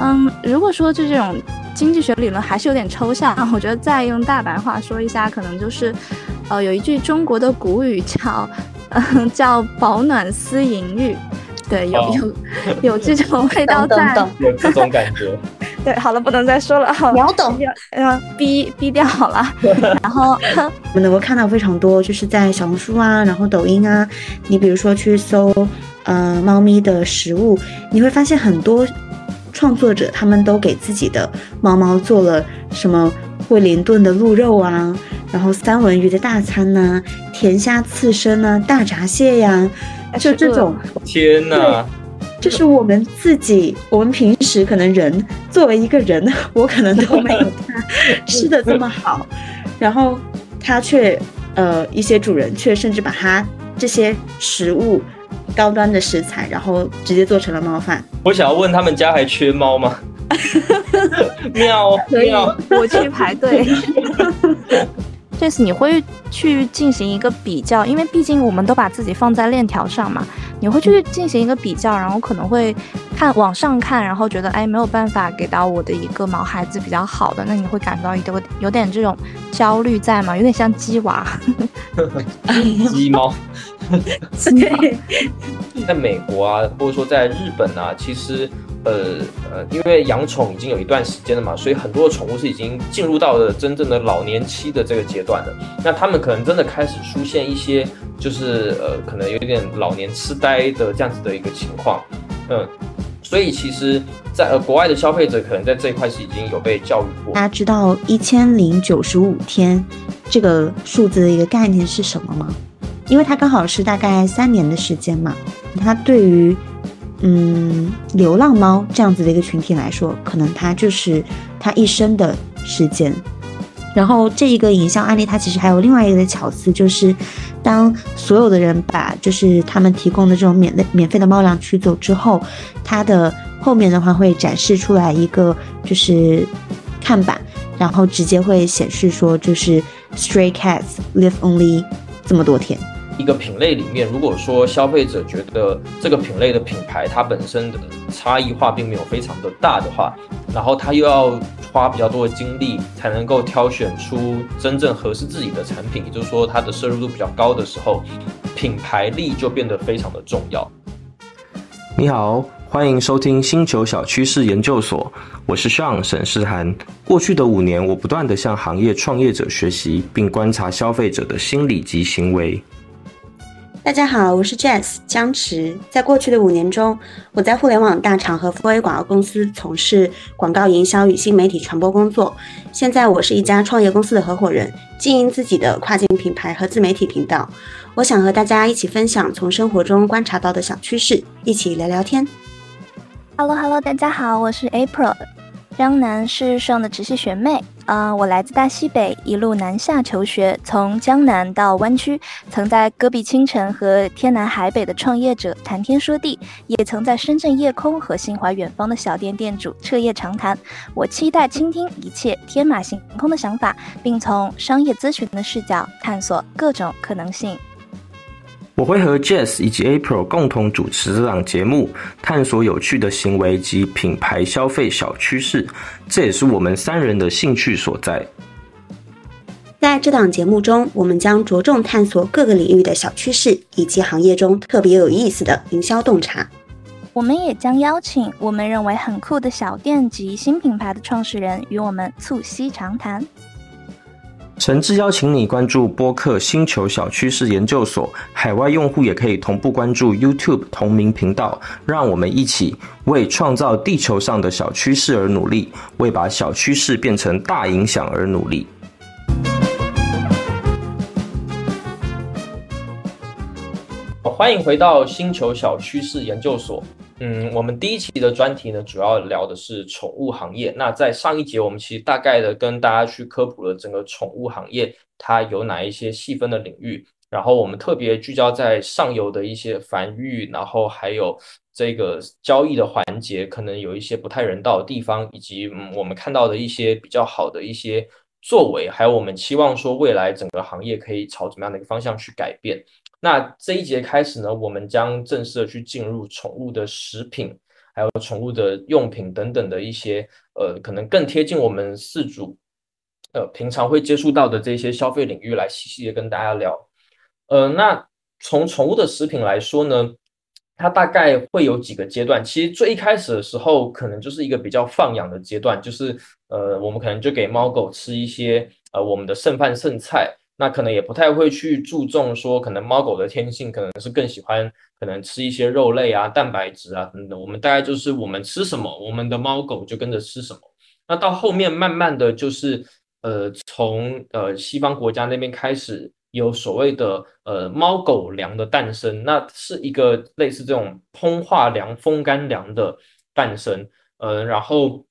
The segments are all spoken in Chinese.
嗯，如果说就这种经济学理论还是有点抽象，我觉得再用大白话说一下，可能就是，呃，有一句中国的古语叫，嗯，叫“保暖思淫欲”，对，有有有这种 味道在，有这种感觉。对，好了，不能再说了。秒懂，要逼逼掉好了。然后我们能够看到非常多，就是在小红书啊，然后抖音啊，你比如说去搜，呃，猫咪的食物，你会发现很多创作者他们都给自己的猫猫做了什么惠灵顿的鹿肉啊，然后三文鱼的大餐呐，甜虾刺身呐，大闸蟹呀，就这种。天呐！就是我们自己，我们平时可能人作为一个人，我可能都没有他吃的这么好，然后他却，呃，一些主人却甚至把他这些食物高端的食材，然后直接做成了猫饭。我想要问他们家还缺猫吗？喵，可以，我去排队。这 次你会去进行一个比较，因为毕竟我们都把自己放在链条上嘛。你会去进行一个比较，然后可能会看往上看，然后觉得哎没有办法给到我的一个毛孩子比较好的，那你会感到一个有点这种焦虑在吗？有点像鸡娃，鸡猫。对，在美国啊，或者说在日本啊，其实。呃呃，因为养宠已经有一段时间了嘛，所以很多的宠物是已经进入到了真正的老年期的这个阶段的。那他们可能真的开始出现一些，就是呃，可能有点老年痴呆的这样子的一个情况。嗯，所以其实，在呃国外的消费者可能在这一块是已经有被教育过。大家知道一千零九十五天这个数字的一个概念是什么吗？因为它刚好是大概三年的时间嘛，它对于。嗯，流浪猫这样子的一个群体来说，可能它就是它一生的时间。然后这一个营销案例，它其实还有另外一个巧思，就是当所有的人把就是他们提供的这种免的免费的猫粮取走之后，它的后面的话会展示出来一个就是看板，然后直接会显示说就是 stray cats live only 这么多天。一个品类里面，如果说消费者觉得这个品类的品牌它本身的差异化并没有非常的大的话，然后他又要花比较多的精力才能够挑选出真正合适自己的产品，也就是说它的摄入度比较高的时候，品牌力就变得非常的重要。你好，欢迎收听星球小趋势研究所，我是 Sean 沈世涵。过去的五年，我不断的向行业创业者学习，并观察消费者的心理及行为。大家好，我是 Jess 江池。在过去的五年中，我在互联网大厂和 4A 广告公司从事广告营销与新媒体传播工作。现在我是一家创业公司的合伙人，经营自己的跨境品牌和自媒体频道。我想和大家一起分享从生活中观察到的小趋势，一起聊聊天。Hello Hello，大家好，我是 April。江南是上的直系学妹，啊，我来自大西北，一路南下求学，从江南到湾区，曾在戈壁清晨和天南海北的创业者谈天说地，也曾在深圳夜空和心怀远方的小店店主彻夜长谈。我期待倾听一切天马行空的想法，并从商业咨询的视角探索各种可能性。我会和 Jess 以及 April 共同主持这档节目，探索有趣的行为及品牌消费小趋势，这也是我们三人的兴趣所在。在这档节目中，我们将着重探索各个领域的小趋势，以及行业中特别有意思的营销洞察。我们也将邀请我们认为很酷的小店及新品牌的创始人与我们促膝长谈。诚挚邀请你关注播客星球小趋势研究所，海外用户也可以同步关注 YouTube 同名频道。让我们一起为创造地球上的小趋势而努力，为把小趋势变成大影响而努力。欢迎回到星球小趋势研究所。嗯，我们第一期的专题呢，主要聊的是宠物行业。那在上一节，我们其实大概的跟大家去科普了整个宠物行业它有哪一些细分的领域。然后我们特别聚焦在上游的一些繁育，然后还有这个交易的环节，可能有一些不太人道的地方，以及我们看到的一些比较好的一些作为，还有我们期望说未来整个行业可以朝怎么样的一个方向去改变。那这一节开始呢，我们将正式的去进入宠物的食品还有宠物的用品等等的一些呃，可能更贴近我们饲主呃平常会接触到的这些消费领域来细细的跟大家聊。呃，那从宠物的食品来说呢，它大概会有几个阶段。其实最一开始的时候，可能就是一个比较放养的阶段，就是呃，我们可能就给猫狗吃一些呃我们的剩饭剩菜。那可能也不太会去注重说，可能猫狗的天性可能是更喜欢可能吃一些肉类啊、蛋白质啊等等。我们大概就是我们吃什么，我们的猫狗就跟着吃什么。那到后面慢慢的就是呃，从呃西方国家那边开始有所谓的呃猫狗粮的诞生，那是一个类似这种通化粮、风干粮的诞生。呃，然后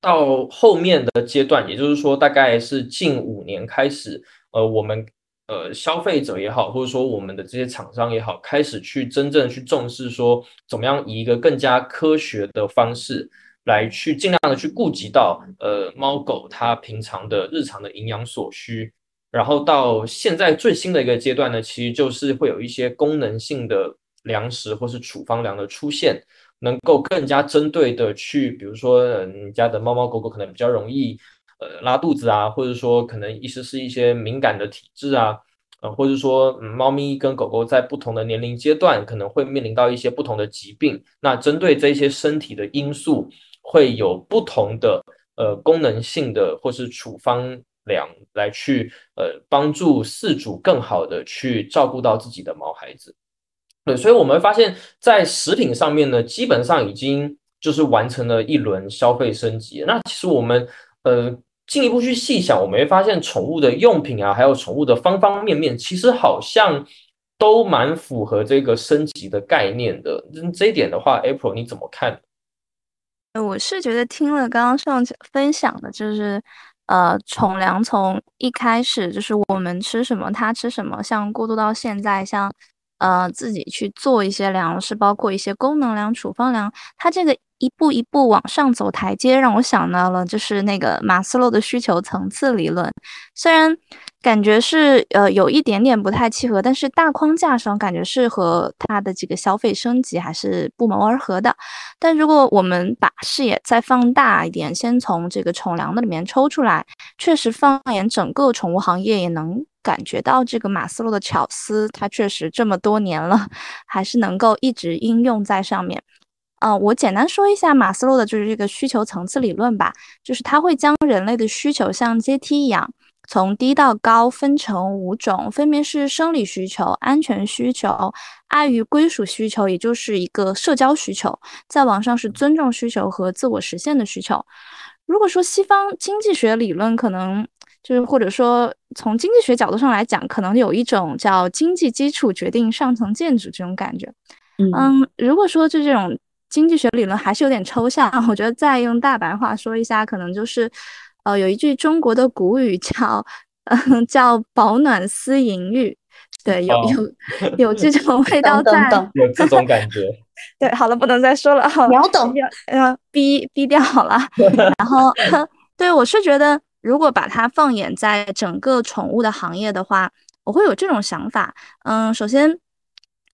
到后面的阶段，也就是说大概是近五年开始。呃，我们呃消费者也好，或者说我们的这些厂商也好，开始去真正去重视说，怎么样以一个更加科学的方式来去尽量的去顾及到呃猫狗它平常的日常的营养所需。然后到现在最新的一个阶段呢，其实就是会有一些功能性的粮食或是处方粮的出现，能够更加针对的去，比如说你家的猫猫狗狗可能比较容易。呃，拉肚子啊，或者说可能意思是一些敏感的体质啊，呃，或者说，猫咪跟狗狗在不同的年龄阶段可能会面临到一些不同的疾病，那针对这些身体的因素，会有不同的呃功能性的或是处方粮来去呃帮助饲主更好的去照顾到自己的毛孩子。对，所以我们发现，在食品上面呢，基本上已经就是完成了一轮消费升级。那其实我们呃。进一步去细想，我们会发现宠物的用品啊，还有宠物的方方面面，其实好像都蛮符合这个升级的概念的。这一点的话，April 你怎么看？我是觉得听了刚刚上分享的，就是呃，宠粮从一开始就是我们吃什么它吃什么，像过渡到现在，像呃自己去做一些粮食，包括一些功能粮、处方粮，它这个。一步一步往上走台阶，让我想到了就是那个马斯洛的需求层次理论。虽然感觉是呃有一点点不太契合，但是大框架上感觉是和它的这个消费升级还是不谋而合的。但如果我们把视野再放大一点，先从这个宠粮的里面抽出来，确实放眼整个宠物行业，也能感觉到这个马斯洛的巧思，它确实这么多年了，还是能够一直应用在上面。呃，我简单说一下马斯洛的就是这个需求层次理论吧，就是他会将人类的需求像阶梯一样，从低到高分成五种，分别是生理需求、安全需求、爱与归属需求，也就是一个社交需求，再往上是尊重需求和自我实现的需求。如果说西方经济学理论可能就是或者说从经济学角度上来讲，可能有一种叫经济基础决定上层建筑这种感觉。嗯，如果说就这种。经济学理论还是有点抽象，我觉得再用大白话说一下，可能就是，呃，有一句中国的古语叫，嗯，叫“保暖思淫欲”，对，有有有这种味道在，有这种感觉。对，好了，不能再说了，秒懂，要逼逼掉好了。然后，对我是觉得，如果把它放眼在整个宠物的行业的话，我会有这种想法。嗯，首先。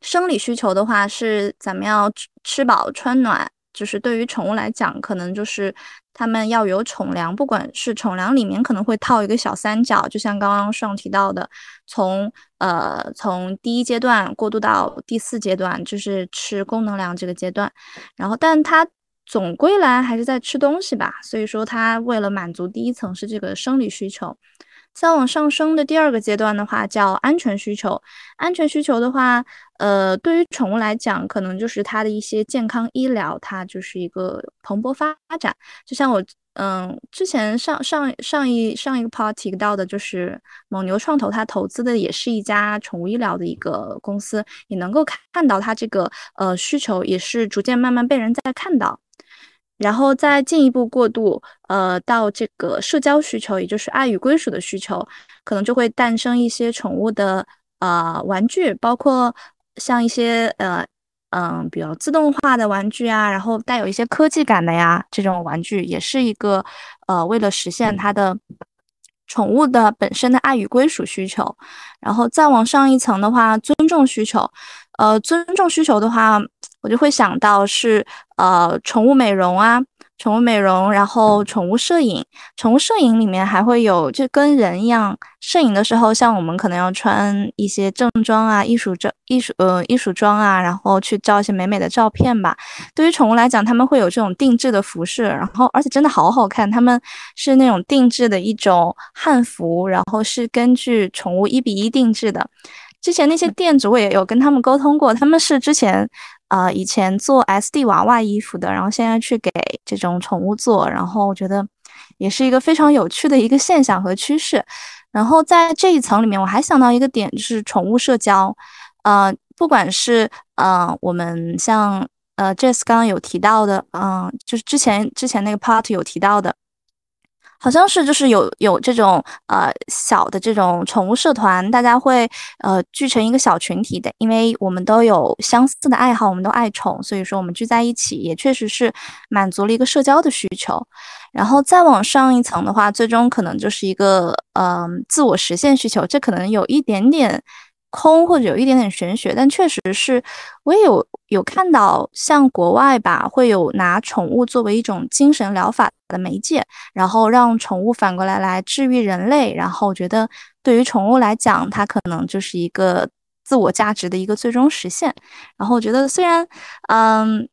生理需求的话是咱们要吃饱穿暖，就是对于宠物来讲，可能就是它们要有宠粮，不管是宠粮里面可能会套一个小三角，就像刚刚上提到的，从呃从第一阶段过渡到第四阶段，就是吃功能粮这个阶段，然后但它总归来还是在吃东西吧，所以说它为了满足第一层是这个生理需求。再往上升的第二个阶段的话，叫安全需求。安全需求的话，呃，对于宠物来讲，可能就是它的一些健康医疗，它就是一个蓬勃发展。就像我，嗯，之前上上上一上一个 part 提到的，就是蒙牛创投，它投资的也是一家宠物医疗的一个公司，也能够看到它这个呃需求也是逐渐慢慢被人在看到。然后再进一步过渡，呃，到这个社交需求，也就是爱与归属的需求，可能就会诞生一些宠物的呃玩具，包括像一些呃嗯比较自动化的玩具啊，然后带有一些科技感的呀，这种玩具也是一个呃为了实现它的宠物的本身的爱与归属需求。然后再往上一层的话，尊重需求。呃尊重需求的话，我就会想到是呃宠物美容啊。宠物美容，然后宠物摄影，宠物摄影里面还会有，就跟人一样，摄影的时候，像我们可能要穿一些正装啊，艺术装、艺术呃艺术装啊，然后去照一些美美的照片吧。对于宠物来讲，他们会有这种定制的服饰，然后而且真的好好看，他们是那种定制的一种汉服，然后是根据宠物一比一定制的。之前那些店主我也有跟他们沟通过，他们是之前。呃，以前做 SD 娃娃衣服的，然后现在去给这种宠物做，然后我觉得也是一个非常有趣的一个现象和趋势。然后在这一层里面，我还想到一个点，就是宠物社交。呃，不管是呃我们像呃 Jess 刚刚有提到的，嗯，就是之前之前那个 part 有提到的。好像是就是有有这种呃小的这种宠物社团，大家会呃聚成一个小群体的，因为我们都有相似的爱好，我们都爱宠，所以说我们聚在一起也确实是满足了一个社交的需求。然后再往上一层的话，最终可能就是一个嗯自我实现需求，这可能有一点点。空或者有一点点玄学，但确实是我也有有看到，像国外吧，会有拿宠物作为一种精神疗法的媒介，然后让宠物反过来来治愈人类。然后我觉得对于宠物来讲，它可能就是一个自我价值的一个最终实现。然后我觉得虽然嗯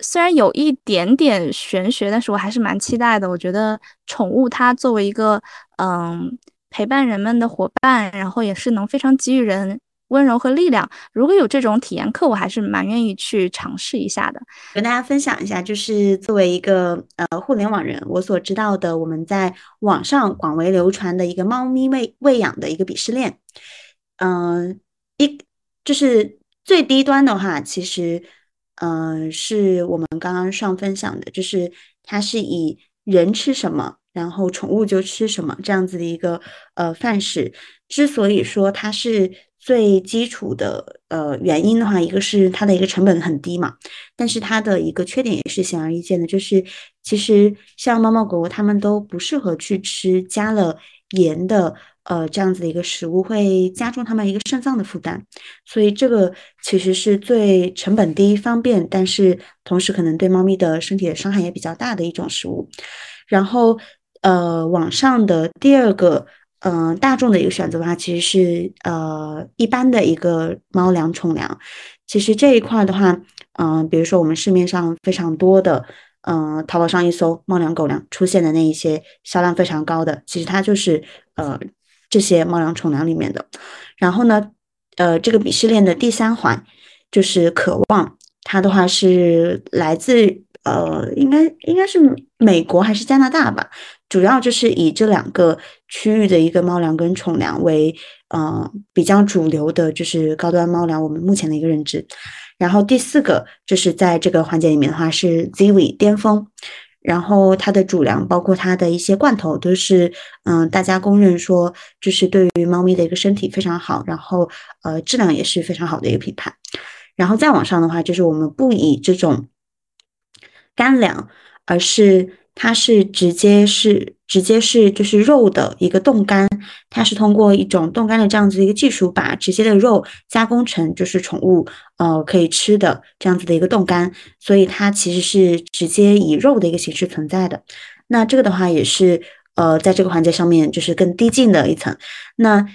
虽然有一点点玄学，但是我还是蛮期待的。我觉得宠物它作为一个嗯。陪伴人们的伙伴，然后也是能非常给予人温柔和力量。如果有这种体验课，我还是蛮愿意去尝试一下的。跟大家分享一下，就是作为一个呃互联网人，我所知道的，我们在网上广为流传的一个猫咪喂喂养的一个鄙视链。嗯，一就是最低端的话，其实嗯是我们刚刚上分享的，就是它是以人吃什么。然后宠物就吃什么这样子的一个呃范式，之所以说它是最基础的呃原因的话，一个是它的一个成本很低嘛，但是它的一个缺点也是显而易见的，就是其实像猫猫狗狗它们都不适合去吃加了盐的呃这样子的一个食物，会加重它们一个肾脏的负担，所以这个其实是最成本低、方便，但是同时可能对猫咪的身体的伤害也比较大的一种食物，然后。呃，网上的第二个，嗯，大众的一个选择的话，其实是呃一般的一个猫粮宠粮。其实这一块的话，嗯，比如说我们市面上非常多的，嗯，淘宝上一搜猫粮狗粮出现的那一些销量非常高的，其实它就是呃这些猫粮宠粮里面的。然后呢，呃，这个鄙视链的第三环就是渴望，它的话是来自呃，应该应该是美国还是加拿大吧。主要就是以这两个区域的一个猫粮跟宠粮为，呃，比较主流的，就是高端猫粮。我们目前的一个认知。然后第四个就是在这个环节里面的话是 ZV 巅峰，然后它的主粮包括它的一些罐头都是，嗯，大家公认说就是对于猫咪的一个身体非常好，然后呃质量也是非常好的一个品牌。然后再往上的话，就是我们不以这种干粮，而是。它是直接是直接是就是肉的一个冻干，它是通过一种冻干的这样子的一个技术，把直接的肉加工成就是宠物呃可以吃的这样子的一个冻干，所以它其实是直接以肉的一个形式存在的。那这个的话也是呃在这个环节上面就是更低进的一层。那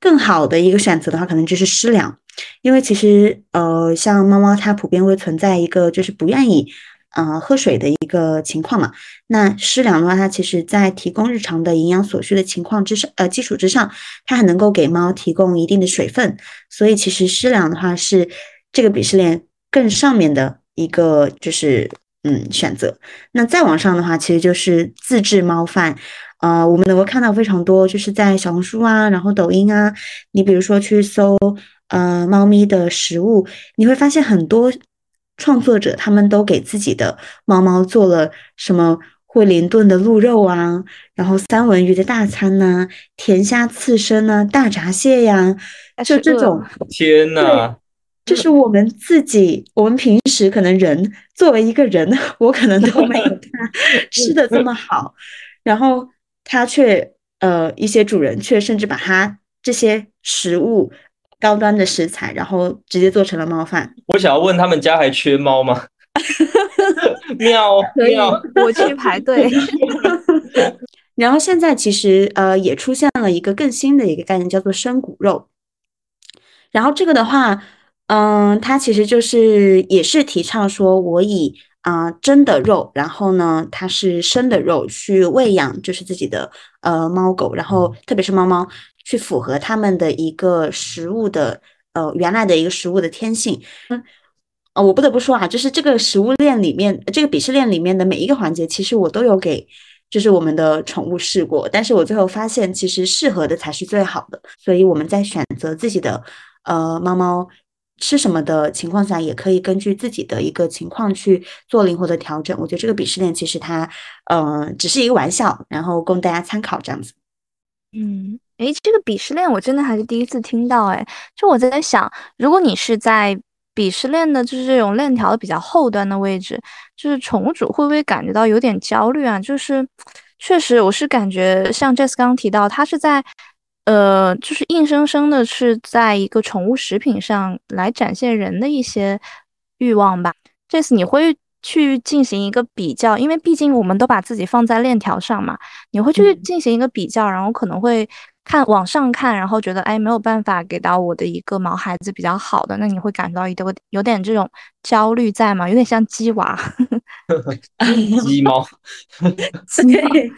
更好的一个选择的话，可能就是湿粮，因为其实呃像猫猫它普遍会存在一个就是不愿意。呃，喝水的一个情况嘛，那湿粮的话，它其实在提供日常的营养所需的情况之上，呃，基础之上，它还能够给猫提供一定的水分，所以其实湿粮的话是这个鄙视链更上面的一个就是嗯选择。那再往上的话，其实就是自制猫饭，呃，我们能够看到非常多，就是在小红书啊，然后抖音啊，你比如说去搜呃猫咪的食物，你会发现很多。创作者他们都给自己的猫猫做了什么惠灵顿的鹿肉啊，然后三文鱼的大餐呐，甜虾刺身呐，大闸蟹呀，就这种。天呐，就是我们自己，我们平时可能人作为一个人，我可能都没有 他吃的这么好，然后他却呃一些主人却甚至把他这些食物高端的食材，然后直接做成了猫饭。我想要问他们家还缺猫吗？喵可以喵，我去排队。然后现在其实呃也出现了一个更新的一个概念，叫做生骨肉。然后这个的话，嗯，它其实就是也是提倡说，我以啊、真的肉，然后呢它是生的肉去喂养，就是自己的呃猫狗，然后特别是猫猫，去符合它们的一个食物的呃原来的一个食物的天性。嗯，呃，我不得不说啊，就是这个食物链里面，这个鄙视链里面的每一个环节，其实我都有给。就是我们的宠物试过，但是我最后发现，其实适合的才是最好的。所以我们在选择自己的呃猫猫吃什么的情况下，也可以根据自己的一个情况去做灵活的调整。我觉得这个鄙视链其实它呃只是一个玩笑，然后供大家参考这样子。嗯，诶，这个鄙视链我真的还是第一次听到，诶，就我在想，如果你是在鄙视链的，就是这种链条的比较后端的位置，就是宠物主会不会感觉到有点焦虑啊？就是确实，我是感觉像 Jess 刚刚提到，它是在呃，就是硬生生的是在一个宠物食品上来展现人的一些欲望吧。Jess，你会去进行一个比较，因为毕竟我们都把自己放在链条上嘛，你会去嗯进行一个比较，然后可能会看往上看，然后觉得哎没有办法给到我的一个毛孩子比较好的，那你会感到一点有点这种焦虑在吗？有点像鸡娃。鸡猫，对，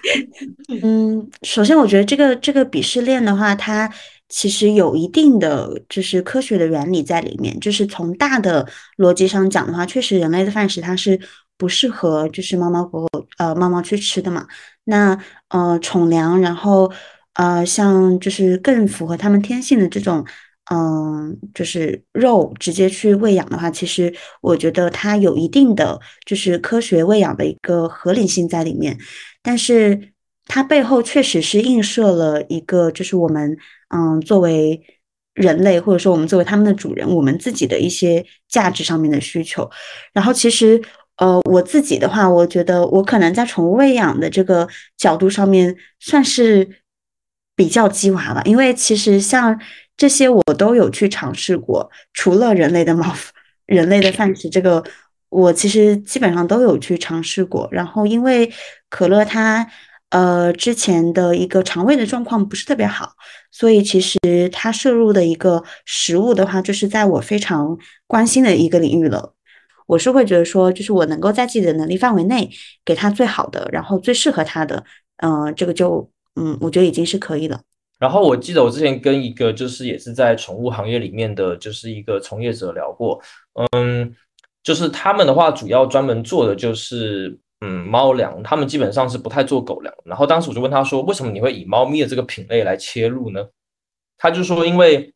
嗯，首先我觉得这个这个鄙视链的话，它其实有一定的就是科学的原理在里面。就是从大的逻辑上讲的话，确实人类的饭食它是不适合就是猫猫狗狗呃猫猫去吃的嘛。那呃宠粮，然后呃像就是更符合它们天性的这种。嗯，就是肉直接去喂养的话，其实我觉得它有一定的就是科学喂养的一个合理性在里面，但是它背后确实是映射了一个就是我们嗯作为人类或者说我们作为他们的主人，我们自己的一些价值上面的需求。然后其实呃我自己的话，我觉得我可能在宠物喂养的这个角度上面算是比较鸡娃吧，因为其实像这些我都有去尝试过，除了人类的猫、人类的饭食这个，我其实基本上都有去尝试过。然后因为可乐它呃之前的一个肠胃的状况不是特别好，所以其实它摄入的一个食物的话，就是在我非常关心的一个领域了。我是会觉得说，就是我能够在自己的能力范围内给它最好的，然后最适合它的，嗯、这个就嗯，我觉得已经是可以了。然后我记得我之前跟一个就是也是在宠物行业里面的就是一个从业者聊过，嗯，就是他们的话主要专门做的就是嗯猫粮，他们基本上是不太做狗粮。然后当时我就问他说，为什么你会以猫咪的这个品类来切入呢？他就说，因为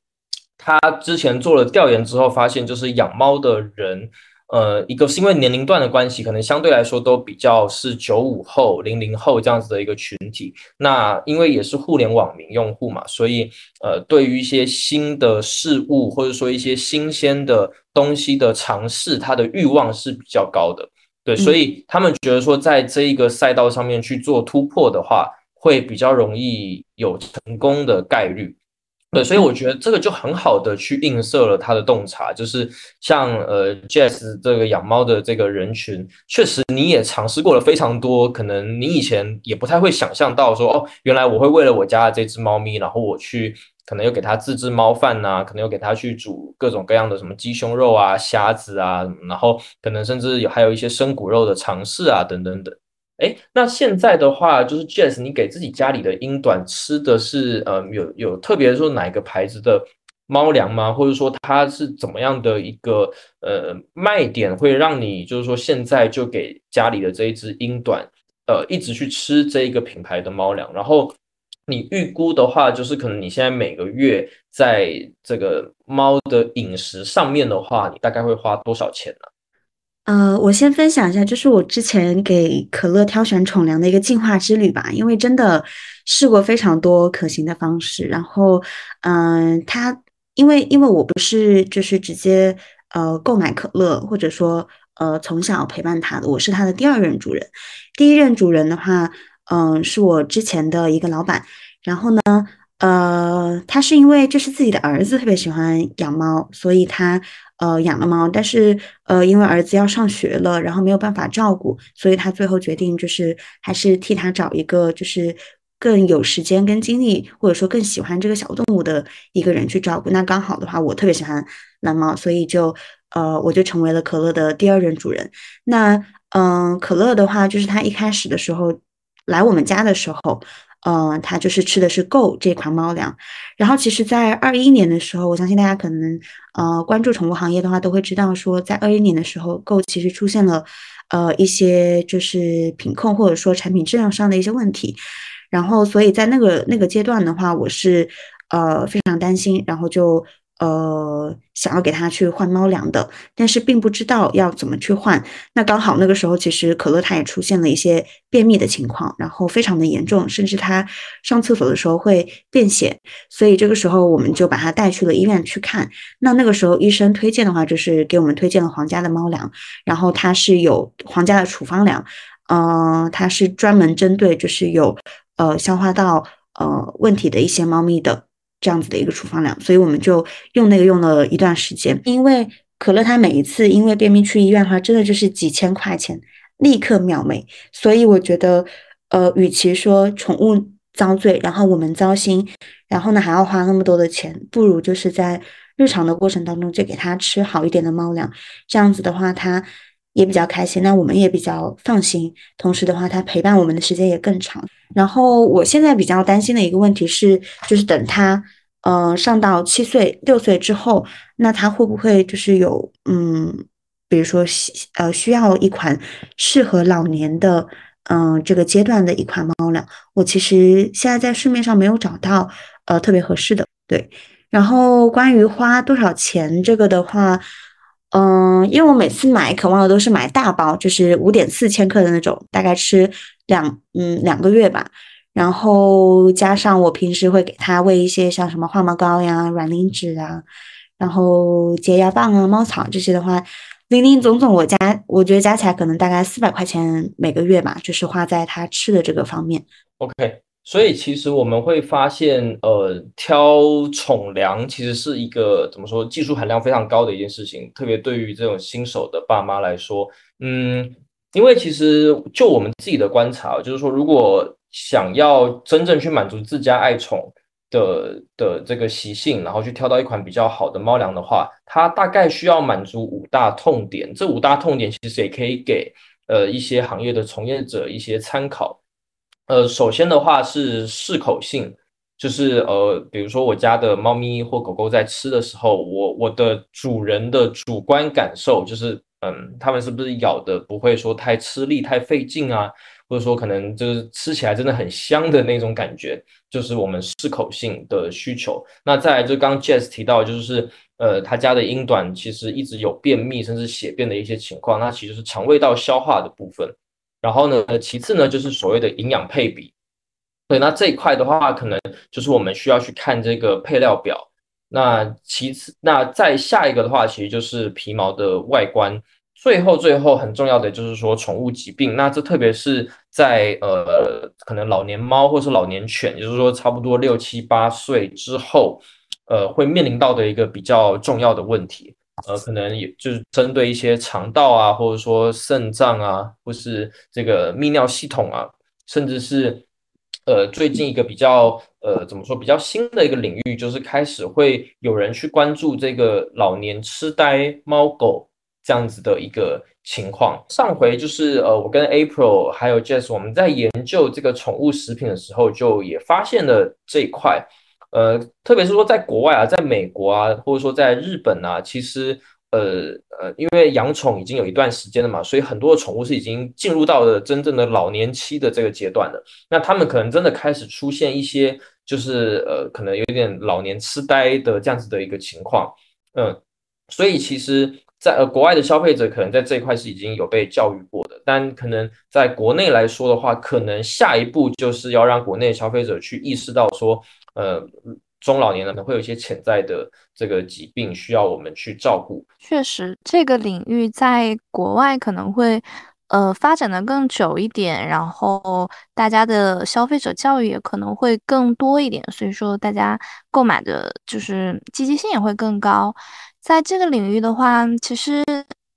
他之前做了调研之后发现，就是养猫的人。呃，一个是因为年龄段的关系，可能相对来说都比较是九五后、零零后这样子的一个群体。那因为也是互联网民用户嘛，所以呃，对于一些新的事物或者说一些新鲜的东西的尝试，他的欲望是比较高的。对，所以他们觉得说，在这一个赛道上面去做突破的话，会比较容易有成功的概率。对，所以我觉得这个就很好的去映射了他的洞察，就是像呃 Jazz 这个养猫的这个人群，确实你也尝试过了非常多，可能你以前也不太会想象到说，哦，原来我会为了我家的这只猫咪，然后我去可能又给它自制猫饭呐、可能又给它去煮各种各样的什么鸡胸肉啊、虾子啊，然后可能甚至有还有一些生骨肉的尝试啊，等等等。哎，那现在的话，就是 Jess，你给自己家里的英短吃的是呃有有特别说哪一个牌子的猫粮吗？或者说它是怎么样的一个呃卖点，会让你就是说现在就给家里的这一只英短呃一直去吃这一个品牌的猫粮？然后你预估的话，就是可能你现在每个月在这个猫的饮食上面的话，你大概会花多少钱呢？呃，我先分享一下，就是我之前给可乐挑选宠粮的一个进化之旅吧，因为真的试过非常多可行的方式。然后，嗯、它因为因为我不是就是直接呃购买可乐，或者说呃从小陪伴它的，我是它的第二任主人。第一任主人的话，嗯、是我之前的一个老板。然后呢，呃，他是因为就是自己的儿子特别喜欢养猫，所以他呃养了猫，但是呃因为儿子要上学了，然后没有办法照顾，所以他最后决定就是还是替他找一个就是更有时间跟精力，或者说更喜欢这个小动物的一个人去照顾。那刚好的话，我特别喜欢蓝猫，所以就呃我就成为了可乐的第二任主人。那嗯，可乐的话，就是他一开始的时候来我们家的时候。呃，他就是吃的是 Go 这款猫粮，然后其实，在二一年的时候，我相信大家可能呃关注宠物行业的话，都会知道说，在二一年的时候，Go 其实出现了呃一些就是品控或者说产品质量上的一些问题，然后所以在那个那个阶段的话，我是呃非常担心，然后就。呃，想要给他去换猫粮的，但是并不知道要怎么去换。那刚好那个时候，其实可乐他也出现了一些便秘的情况，然后非常的严重，甚至他上厕所的时候会便血。所以这个时候，我们就把他带去了医院去看。那那个时候医生推荐的话，就是给我们推荐了皇家的猫粮，然后它是有皇家的处方粮，嗯，它是专门针对就是有呃消化道呃问题的一些猫咪的。这样子的一个处方粮，所以我们就用那个用了一段时间。因为可乐它每一次因为便秘去医院的话，真的就是几千块钱，立刻秒没。所以我觉得，呃，与其说宠物遭罪，然后我们糟心，然后呢还要花那么多的钱，不如就是在日常的过程当中就给它吃好一点的猫粮。这样子的话，它也比较开心，那我们也比较放心。同时的话，它陪伴我们的时间也更长。然后我现在比较担心的一个问题是，就是等他，呃，上到七岁、六岁之后，那他会不会就是有，嗯，比如说，呃，需要一款适合老年的，嗯，这个阶段的一款猫粮？我其实现在在市面上没有找到，呃，特别合适的。对。然后关于花多少钱这个的话，嗯，因为我每次买渴望的都是买大包，就是五点四千克的那种，大概吃。两嗯两个月吧，然后加上我平时会给它喂一些像什么化毛膏呀、软磷脂啊，然后洁牙棒啊、猫草这些的话，零零总总我加我觉得加起来可能大概四百块钱每个月吧，就是花在它吃的这个方面。OK，所以其实我们会发现，呃，挑宠粮其实是一个怎么说技术含量非常高的一件事情，特别对于这种新手的爸妈来说，嗯。因为其实就我们自己的观察，就是说，如果想要真正去满足自家爱宠的的这个习性，然后去挑到一款比较好的猫粮的话，它大概需要满足五大痛点。这五大痛点其实也可以给呃一些行业的从业者一些参考。呃，首先的话是适口性，就是呃，比如说我家的猫咪或狗狗在吃的时候，我我的主人的主观感受就是。嗯，他们是不是咬的不会说太吃力、太费劲啊？或者说可能就是吃起来真的很香的那种感觉，就是我们适口性的需求。那再来就刚 Jess 提到，就是呃他家的英短其实一直有便秘甚至血便的一些情况，那其实是肠胃道消化的部分。然后呢，其次呢就是所谓的营养配比。对，那这一块的话，可能就是我们需要去看这个配料表。那其次，那再下一个的话，其实就是皮毛的外观。最后，最后很重要的就是说宠物疾病。那这特别是在呃，可能老年猫或是老年犬，就是说差不多六七八岁之后，呃，会面临到的一个比较重要的问题。呃，可能也就是针对一些肠道啊，或者说肾脏啊，或是这个泌尿系统啊，甚至是。呃，最近一个比较呃，怎么说比较新的一个领域，就是开始会有人去关注这个老年痴呆猫狗这样子的一个情况。上回就是呃，我跟 April 还有 Jess 我们在研究这个宠物食品的时候，就也发现了这一块。呃，特别是说在国外啊，在美国啊，或者说在日本啊，其实。呃呃，因为养宠已经有一段时间了嘛，所以很多的宠物是已经进入到了真正的老年期的这个阶段了。那他们可能真的开始出现一些，就是呃，可能有点老年痴呆的这样子的一个情况。嗯，所以其实，在呃国外的消费者可能在这一块是已经有被教育过的，但可能在国内来说的话，可能下一步就是要让国内消费者去意识到说，呃。中老年人可能会有一些潜在的这个疾病需要我们去照顾。确实，这个领域在国外可能会，呃发展的更久一点，然后大家的消费者教育也可能会更多一点，所以说大家购买的就是积极性也会更高。在这个领域的话，其实。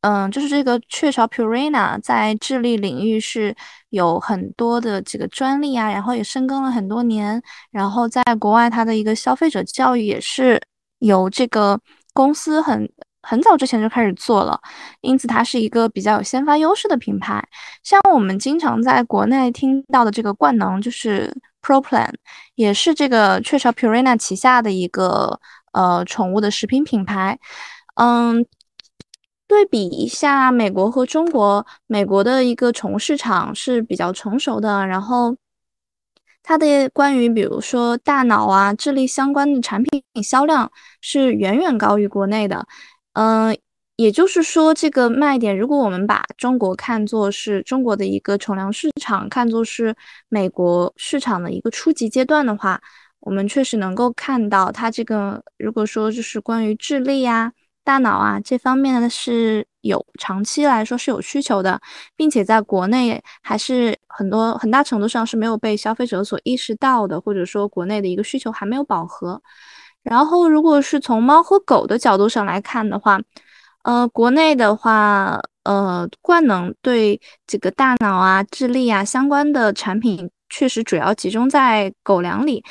嗯，就是这个雀巢 Purina 在智利领域是有很多的这个专利啊，然后也深耕了很多年，然后在国外它的一个消费者教育也是由这个公司很很早之前就开始做了，因此它是一个比较有先发优势的品牌。像我们经常在国内听到的这个冠能，就是 Pro Plan，也是这个雀巢 Purina 旗下的一个呃宠物的食品品牌，嗯。对比一下美国和中国，美国的一个宠物市场是比较成熟的，然后它的关于比如说大脑啊、智力相关的产品销量是远远高于国内的。嗯，也就是说，这个卖点，如果我们把中国看作是中国的一个宠粮市场，看作是美国市场的一个初级阶段的话，我们确实能够看到它这个，如果说就是关于智力呀。大脑啊，这方面呢是有长期来说是有需求的，并且在国内还是很多很大程度上是没有被消费者所意识到的，或者说国内的一个需求还没有饱和。然后，如果是从猫和狗的角度上来看的话，呃，国内的话，呃，冠能对这个大脑啊、智力啊相关的产品确实主要集中在狗粮里。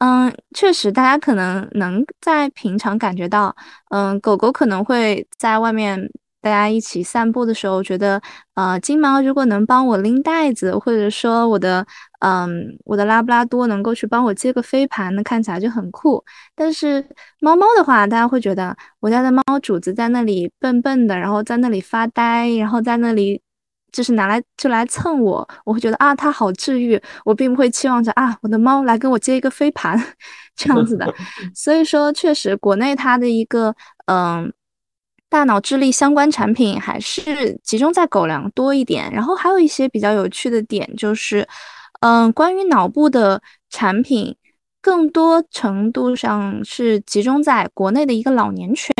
嗯，确实，大家可能能在平常感觉到，嗯，狗狗可能会在外面大家一起散步的时候，觉得，呃，金毛如果能帮我拎袋子，或者说我的，嗯，我的拉布拉多能够去帮我接个飞盘，那看起来就很酷。但是猫猫的话，大家会觉得我家的猫主子在那里笨笨的，然后在那里发呆，然后在那里。就是拿来就来蹭我，我会觉得啊，它好治愈。我并不会期望着啊，我的猫来跟我接一个飞盘 这样子的。所以说，确实国内它的一个嗯，大脑智力相关产品还是集中在狗粮多一点。然后还有一些比较有趣的点，就是嗯，关于脑部的产品，更多程度上是集中在国内的一个老年犬。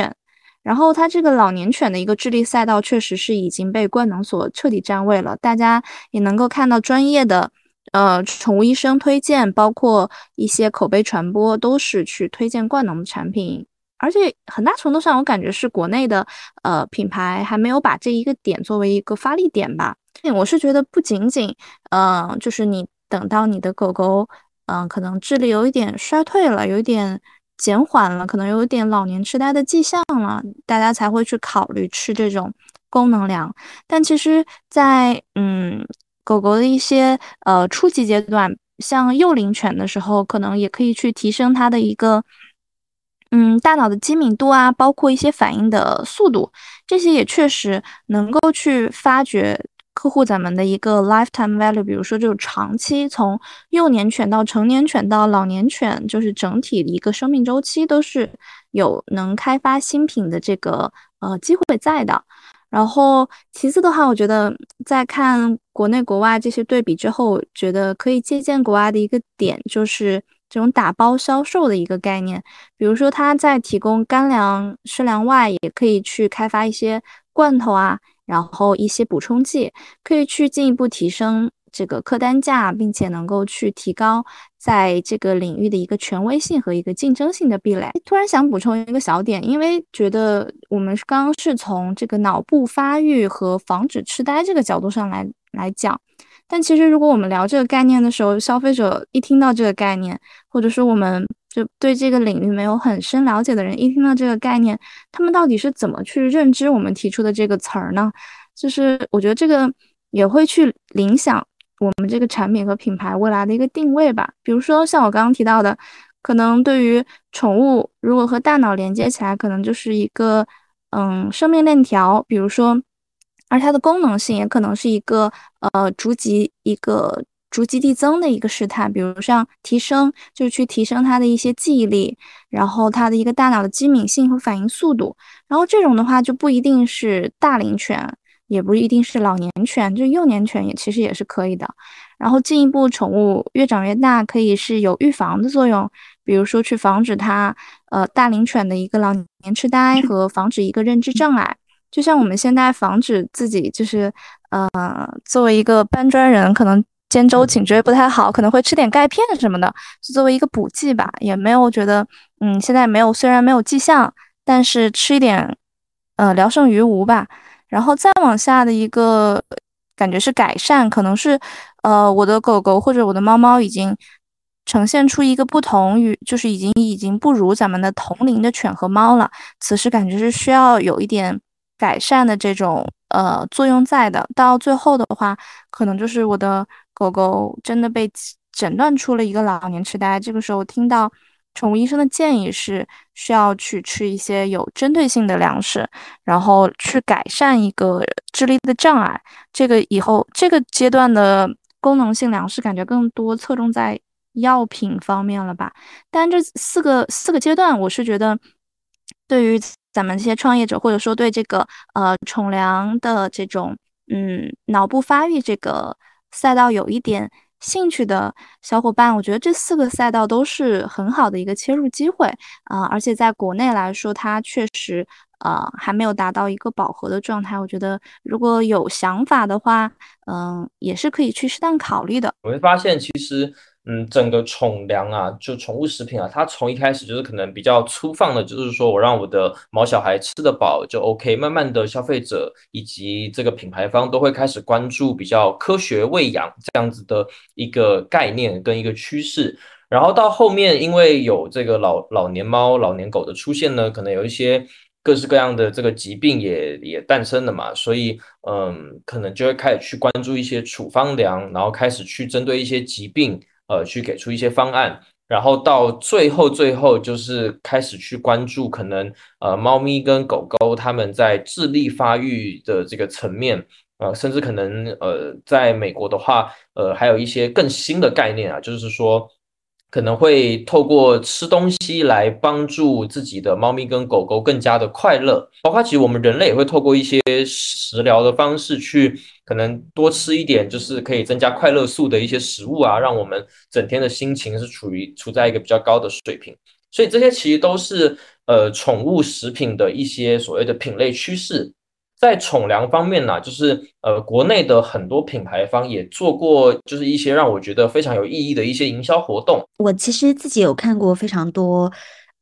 然后它这个老年犬的一个智力赛道，确实是已经被冠能所彻底占位了。大家也能够看到专业的，呃，宠物医生推荐，包括一些口碑传播，都是去推荐冠能的产品。而且很大程度上，我感觉是国内的，呃，品牌还没有把这一个点作为一个发力点吧。我是觉得不仅仅，嗯，就是你等到你的狗狗，嗯，可能智力有一点衰退了，有一点。减缓了，可能有点老年痴呆的迹象了，大家才会去考虑吃这种功能粮。但其实，在嗯狗狗的一些呃初级阶段，像幼龄犬的时候，可能也可以去提升它的一个嗯大脑的机敏度啊，包括一些反应的速度，这些也确实能够去发掘。客户咱们的一个 lifetime value，比如说就是长期从幼年犬到成年犬到老年犬，就是整体一个生命周期都是有能开发新品的这个呃机会在的。然后其次的话，我觉得在看国内国外这些对比之后，觉得可以借鉴国外的一个点，就是这种打包销售的一个概念。比如说他在提供干粮、湿粮外，也可以去开发一些罐头啊。然后一些补充剂可以去进一步提升这个客单价，并且能够去提高在这个领域的一个权威性和一个竞争性的壁垒。突然想补充一个小点，因为觉得我们刚刚是从这个脑部发育和防止痴呆这个角度上来来讲，但其实如果我们聊这个概念的时候，消费者一听到这个概念，或者说我们。就对这个领域没有很深了解的人，一听到这个概念，他们到底是怎么去认知我们提出的这个词儿呢？就是我觉得这个也会去影响我们这个产品和品牌未来的一个定位吧。比如说像我刚刚提到的，可能对于宠物，如果和大脑连接起来，可能就是一个嗯生命链条。比如说，而它的功能性也可能是一个呃逐级一个。逐级递增的一个试探，比如像提升，就是去提升它的一些记忆力，然后它的一个大脑的机敏性和反应速度。然后这种的话就不一定是大龄犬，也不一定是老年犬，就幼年犬也其实也是可以的。然后进一步，宠物越长越大，可以是有预防的作用，比如说去防止它，呃，大龄犬的一个老年痴呆和防止一个认知障碍。就像我们现在防止自己就是呃作为一个搬砖人，可能肩周颈椎不太好，可能会吃点钙片什么的，就作为一个补剂吧，也没有觉得嗯现在没有虽然没有迹象，但是吃一点呃聊胜于无吧。然后再往下的一个感觉是改善，可能是呃我的狗狗或者我的猫猫已经。呈现出一个不同于，就是已经已经不如咱们的同龄的犬和猫了。此时感觉是需要有一点改善的这种呃作用在的。到最后的话，可能就是我的狗狗真的被诊断出了一个老年痴呆。这个时候听到宠物医生的建议是需要去吃一些有针对性的粮食，然后去改善一个智力的障碍。这个以后这个阶段的功能性粮食感觉更多侧重在。药品方面了吧？但这四个四个阶段，我是觉得，对于咱们这些创业者，或者说对这个呃宠粮的这种嗯脑部发育这个赛道有一点兴趣的小伙伴，我觉得这四个赛道都是很好的一个切入机会啊！而且在国内来说，它确实呃还没有达到一个饱和的状态。我觉得如果有想法的话，嗯，也是可以去适当考虑的。我会发现，其实。嗯，整个宠粮啊，就宠物食品啊，它从一开始就是可能比较粗放的，就是说我让我的毛小孩吃得饱就 OK。慢慢的，消费者以及这个品牌方都会开始关注比较科学喂养这样子的一个概念跟一个趋势。然后到后面，因为有这个老老年猫、老年狗的出现呢，可能有一些各式各样的这个疾病也也诞生了嘛，所以嗯，可能就会开始去关注一些处方粮，然后开始去针对一些疾病。呃，去给出一些方案，然后到最后，最后就是开始去关注可能呃，猫咪跟狗狗它们在智力发育的这个层面，呃，甚至可能呃，在美国的话，呃，还有一些更新的概念啊，就是说。可能会透过吃东西来帮助自己的猫咪跟狗狗更加的快乐，包括其实我们人类也会透过一些食疗的方式去，可能多吃一点，就是可以增加快乐素的一些食物啊，让我们整天的心情是处于处在一个比较高的水平。所以这些其实都是呃宠物食品的一些所谓的品类趋势。在宠粮方面呢，就是呃，国内的很多品牌方也做过，就是一些让我觉得非常有意义的一些营销活动。我其实自己有看过非常多，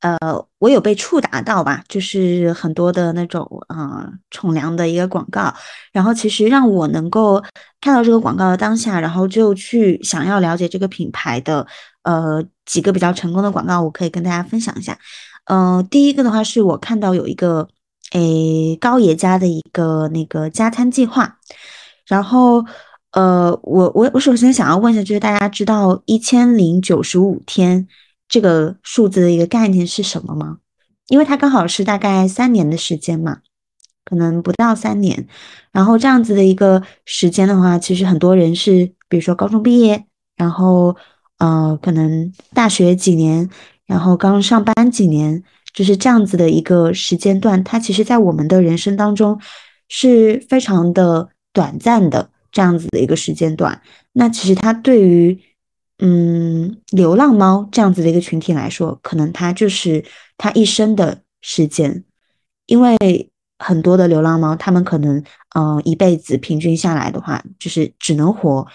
呃，我有被触达到吧，就是很多的那种啊宠粮的一个广告，然后其实让我能够看到这个广告的当下，然后就去想要了解这个品牌的呃几个比较成功的广告，我可以跟大家分享一下。嗯，第一个的话是我看到有一个。诶，高爷家的一个那个加餐计划，然后，呃，我我我首先想要问一下，就是大家知道一千零九十五天这个数字的一个概念是什么吗？因为它刚好是大概三年的时间嘛，可能不到三年。然后这样子的一个时间的话，其实很多人是，比如说高中毕业，然后，呃，可能大学几年，然后刚上班几年。就是这样子的一个时间段，它其实，在我们的人生当中是非常的短暂的这样子的一个时间段。那其实它对于，嗯，流浪猫这样子的一个群体来说，可能它就是它一生的时间，因为很多的流浪猫，它们可能，嗯，一辈子平均下来的话，就是只能活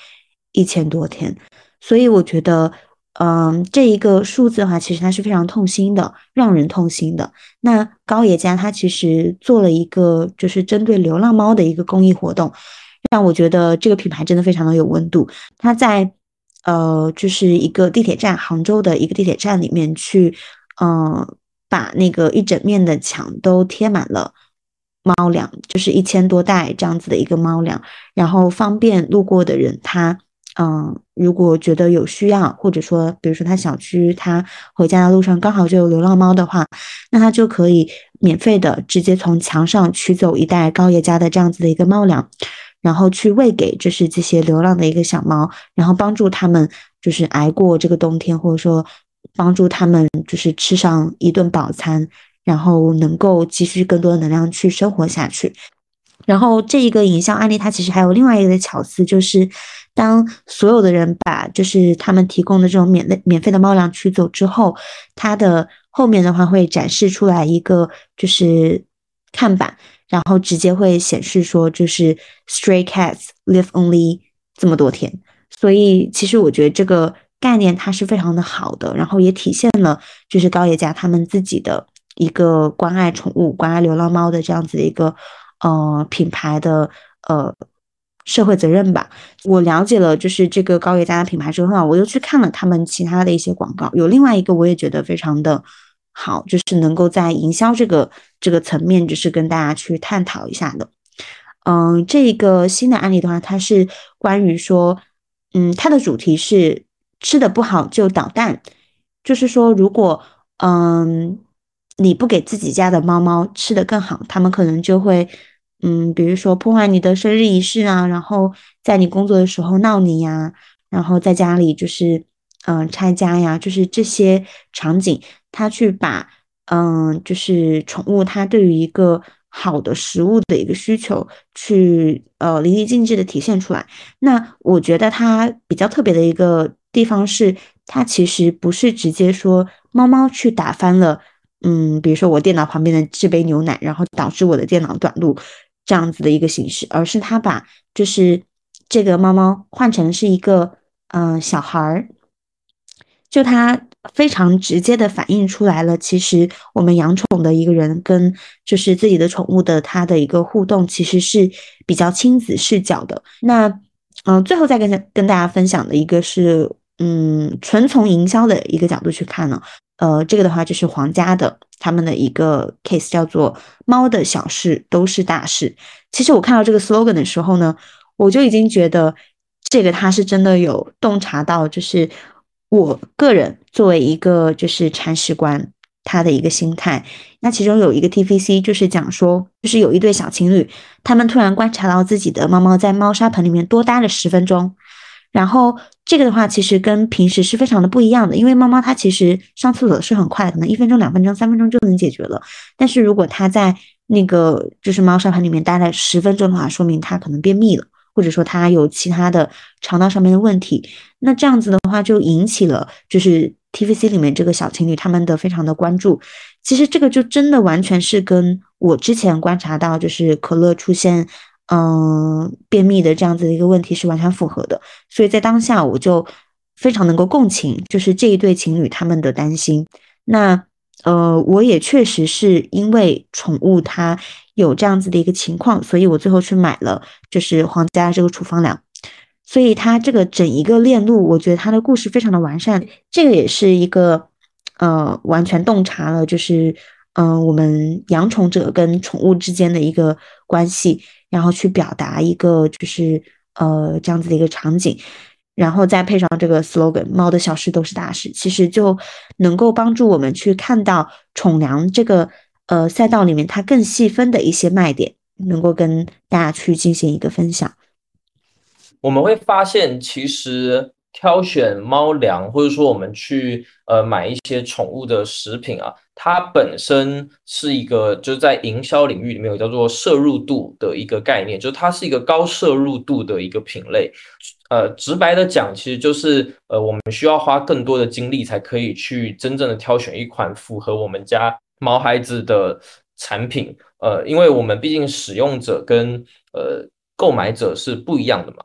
一千多天。所以我觉得。嗯，这一个数字的话，其实它是非常痛心的，让人痛心的。那高野家他其实做了一个，就是针对流浪猫的一个公益活动，让我觉得这个品牌真的非常的有温度。他在呃，就是一个地铁站，杭州的一个地铁站里面去，嗯，把那个一整面的墙都贴满了猫粮，就是一千多袋这样子的一个猫粮，然后方便路过的人他。嗯，如果觉得有需要，或者说，比如说他小区他回家的路上刚好就有流浪猫的话，那他就可以免费的直接从墙上取走一袋高爷家的这样子的一个猫粮，然后去喂给就是这些流浪的一个小猫，然后帮助他们就是挨过这个冬天，或者说帮助他们就是吃上一顿饱餐，然后能够积蓄更多的能量去生活下去。然后这一个营销案例，它其实还有另外一个的巧思，就是当所有的人把就是他们提供的这种免费免费的猫粮取走之后，它的后面的话会展示出来一个就是看板，然后直接会显示说就是 stray cats live only 这么多天。所以其实我觉得这个概念它是非常的好的，然后也体现了就是高野家他们自己的一个关爱宠物、关爱流浪猫的这样子的一个呃品牌的呃。社会责任吧，我了解了，就是这个高野家的品牌之后啊，我又去看了他们其他的一些广告，有另外一个我也觉得非常的好，就是能够在营销这个这个层面，就是跟大家去探讨一下的。嗯，这个新的案例的话，它是关于说，嗯，它的主题是吃的不好就捣蛋，就是说，如果嗯你不给自己家的猫猫吃的更好，它们可能就会。嗯，比如说破坏你的生日仪式啊，然后在你工作的时候闹你呀，然后在家里就是嗯拆家呀，就是这些场景，他去把嗯就是宠物它对于一个好的食物的一个需求去呃淋漓尽致的体现出来。那我觉得它比较特别的一个地方是，它其实不是直接说猫猫去打翻了，嗯，比如说我电脑旁边的这杯牛奶，然后导致我的电脑短路。这样子的一个形式，而是他把就是这个猫猫换成是一个嗯小孩儿，就他非常直接的反映出来了，其实我们养宠的一个人跟就是自己的宠物的他的一个互动，其实是比较亲子视角的。那嗯，最后再跟跟大家分享的一个是嗯纯从营销的一个角度去看呢。呃，这个的话就是皇家的他们的一个 case，叫做“猫的小事都是大事”。其实我看到这个 slogan 的时候呢，我就已经觉得这个他是真的有洞察到，就是我个人作为一个就是铲屎官他的一个心态。那其中有一个 TVC 就是讲说，就是有一对小情侣，他们突然观察到自己的猫猫在猫砂盆里面多待了十分钟。然后这个的话，其实跟平时是非常的不一样的，因为猫猫它其实上厕所是很快，可能一分钟、两分钟、三分钟就能解决了。但是如果它在那个就是猫砂盆里面待了十分钟的话，说明它可能便秘了，或者说它有其他的肠道上面的问题。那这样子的话，就引起了就是 TVC 里面这个小情侣他们的非常的关注。其实这个就真的完全是跟我之前观察到，就是可乐出现。嗯，便秘的这样子的一个问题是完全符合的，所以在当下我就非常能够共情，就是这一对情侣他们的担心。那呃，我也确实是因为宠物它有这样子的一个情况，所以我最后去买了就是皇家这个处方粮。所以它这个整一个链路，我觉得它的故事非常的完善。这个也是一个呃，完全洞察了，就是嗯，我们养宠者跟宠物之间的一个关系。然后去表达一个就是呃这样子的一个场景，然后再配上这个 slogan“ 猫的小事都是大事”，其实就能够帮助我们去看到宠粮这个呃赛道里面它更细分的一些卖点，能够跟大家去进行一个分享。我们会发现，其实挑选猫粮，或者说我们去呃买一些宠物的食品啊。它本身是一个，就是在营销领域里面有叫做摄入度的一个概念，就是它是一个高摄入度的一个品类。呃，直白的讲，其实就是呃，我们需要花更多的精力才可以去真正的挑选一款符合我们家毛孩子的产品。呃，因为我们毕竟使用者跟呃购买者是不一样的嘛。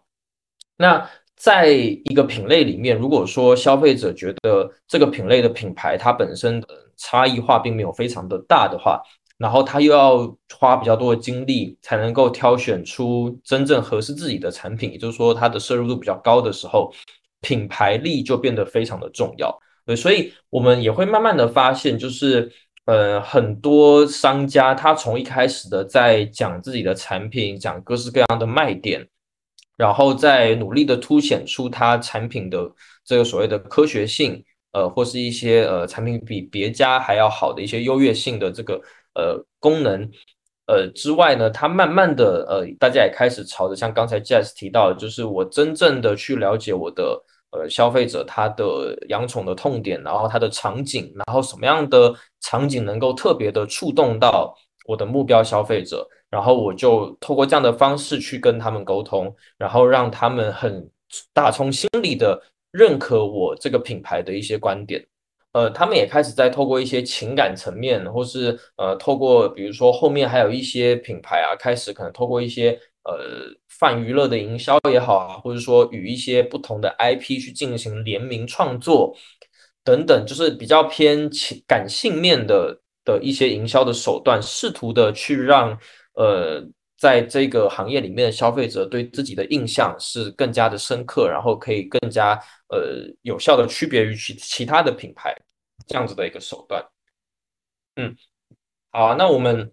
那在一个品类里面，如果说消费者觉得这个品类的品牌它本身的差异化并没有非常的大的话，然后他又要花比较多的精力才能够挑选出真正合适自己的产品，也就是说它的摄入度比较高的时候，品牌力就变得非常的重要。对，所以我们也会慢慢的发现，就是呃很多商家他从一开始的在讲自己的产品，讲各式各样的卖点，然后再努力的凸显出它产品的这个所谓的科学性。呃，或是一些呃产品比别家还要好的一些优越性的这个呃功能，呃之外呢，它慢慢的呃，大家也开始朝着像刚才 Jazz 提到的，就是我真正的去了解我的呃消费者他的养宠的痛点，然后他的场景，然后什么样的场景能够特别的触动到我的目标消费者，然后我就透过这样的方式去跟他们沟通，然后让他们很打从心里的。认可我这个品牌的一些观点，呃，他们也开始在透过一些情感层面，或是呃，透过比如说后面还有一些品牌啊，开始可能透过一些呃泛娱乐的营销也好啊，或者说与一些不同的 IP 去进行联名创作等等，就是比较偏情感性面的的一些营销的手段，试图的去让呃。在这个行业里面的消费者对自己的印象是更加的深刻，然后可以更加呃有效的区别于其其他的品牌这样子的一个手段。嗯，好，那我们。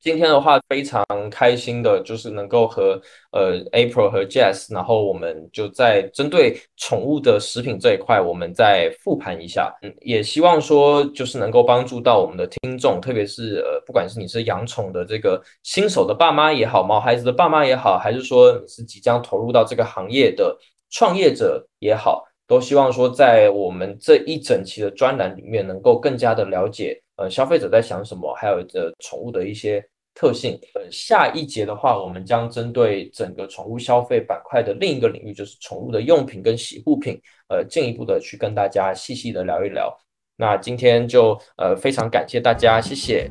今天的话非常开心的，就是能够和呃 April 和 Jess，然后我们就在针对宠物的食品这一块，我们再复盘一下。嗯，也希望说就是能够帮助到我们的听众，特别是呃不管是你是养宠的这个新手的爸妈也好，毛孩子的爸妈也好，还是说是即将投入到这个行业的创业者也好，都希望说在我们这一整期的专栏里面，能够更加的了解。呃，消费者在想什么？还有这宠物的一些特性。呃，下一节的话，我们将针对整个宠物消费板块的另一个领域，就是宠物的用品跟洗护品，呃，进一步的去跟大家细细的聊一聊。那今天就呃非常感谢大家，谢谢，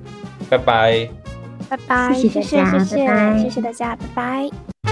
拜拜，拜拜，谢谢谢谢谢谢大家，拜拜。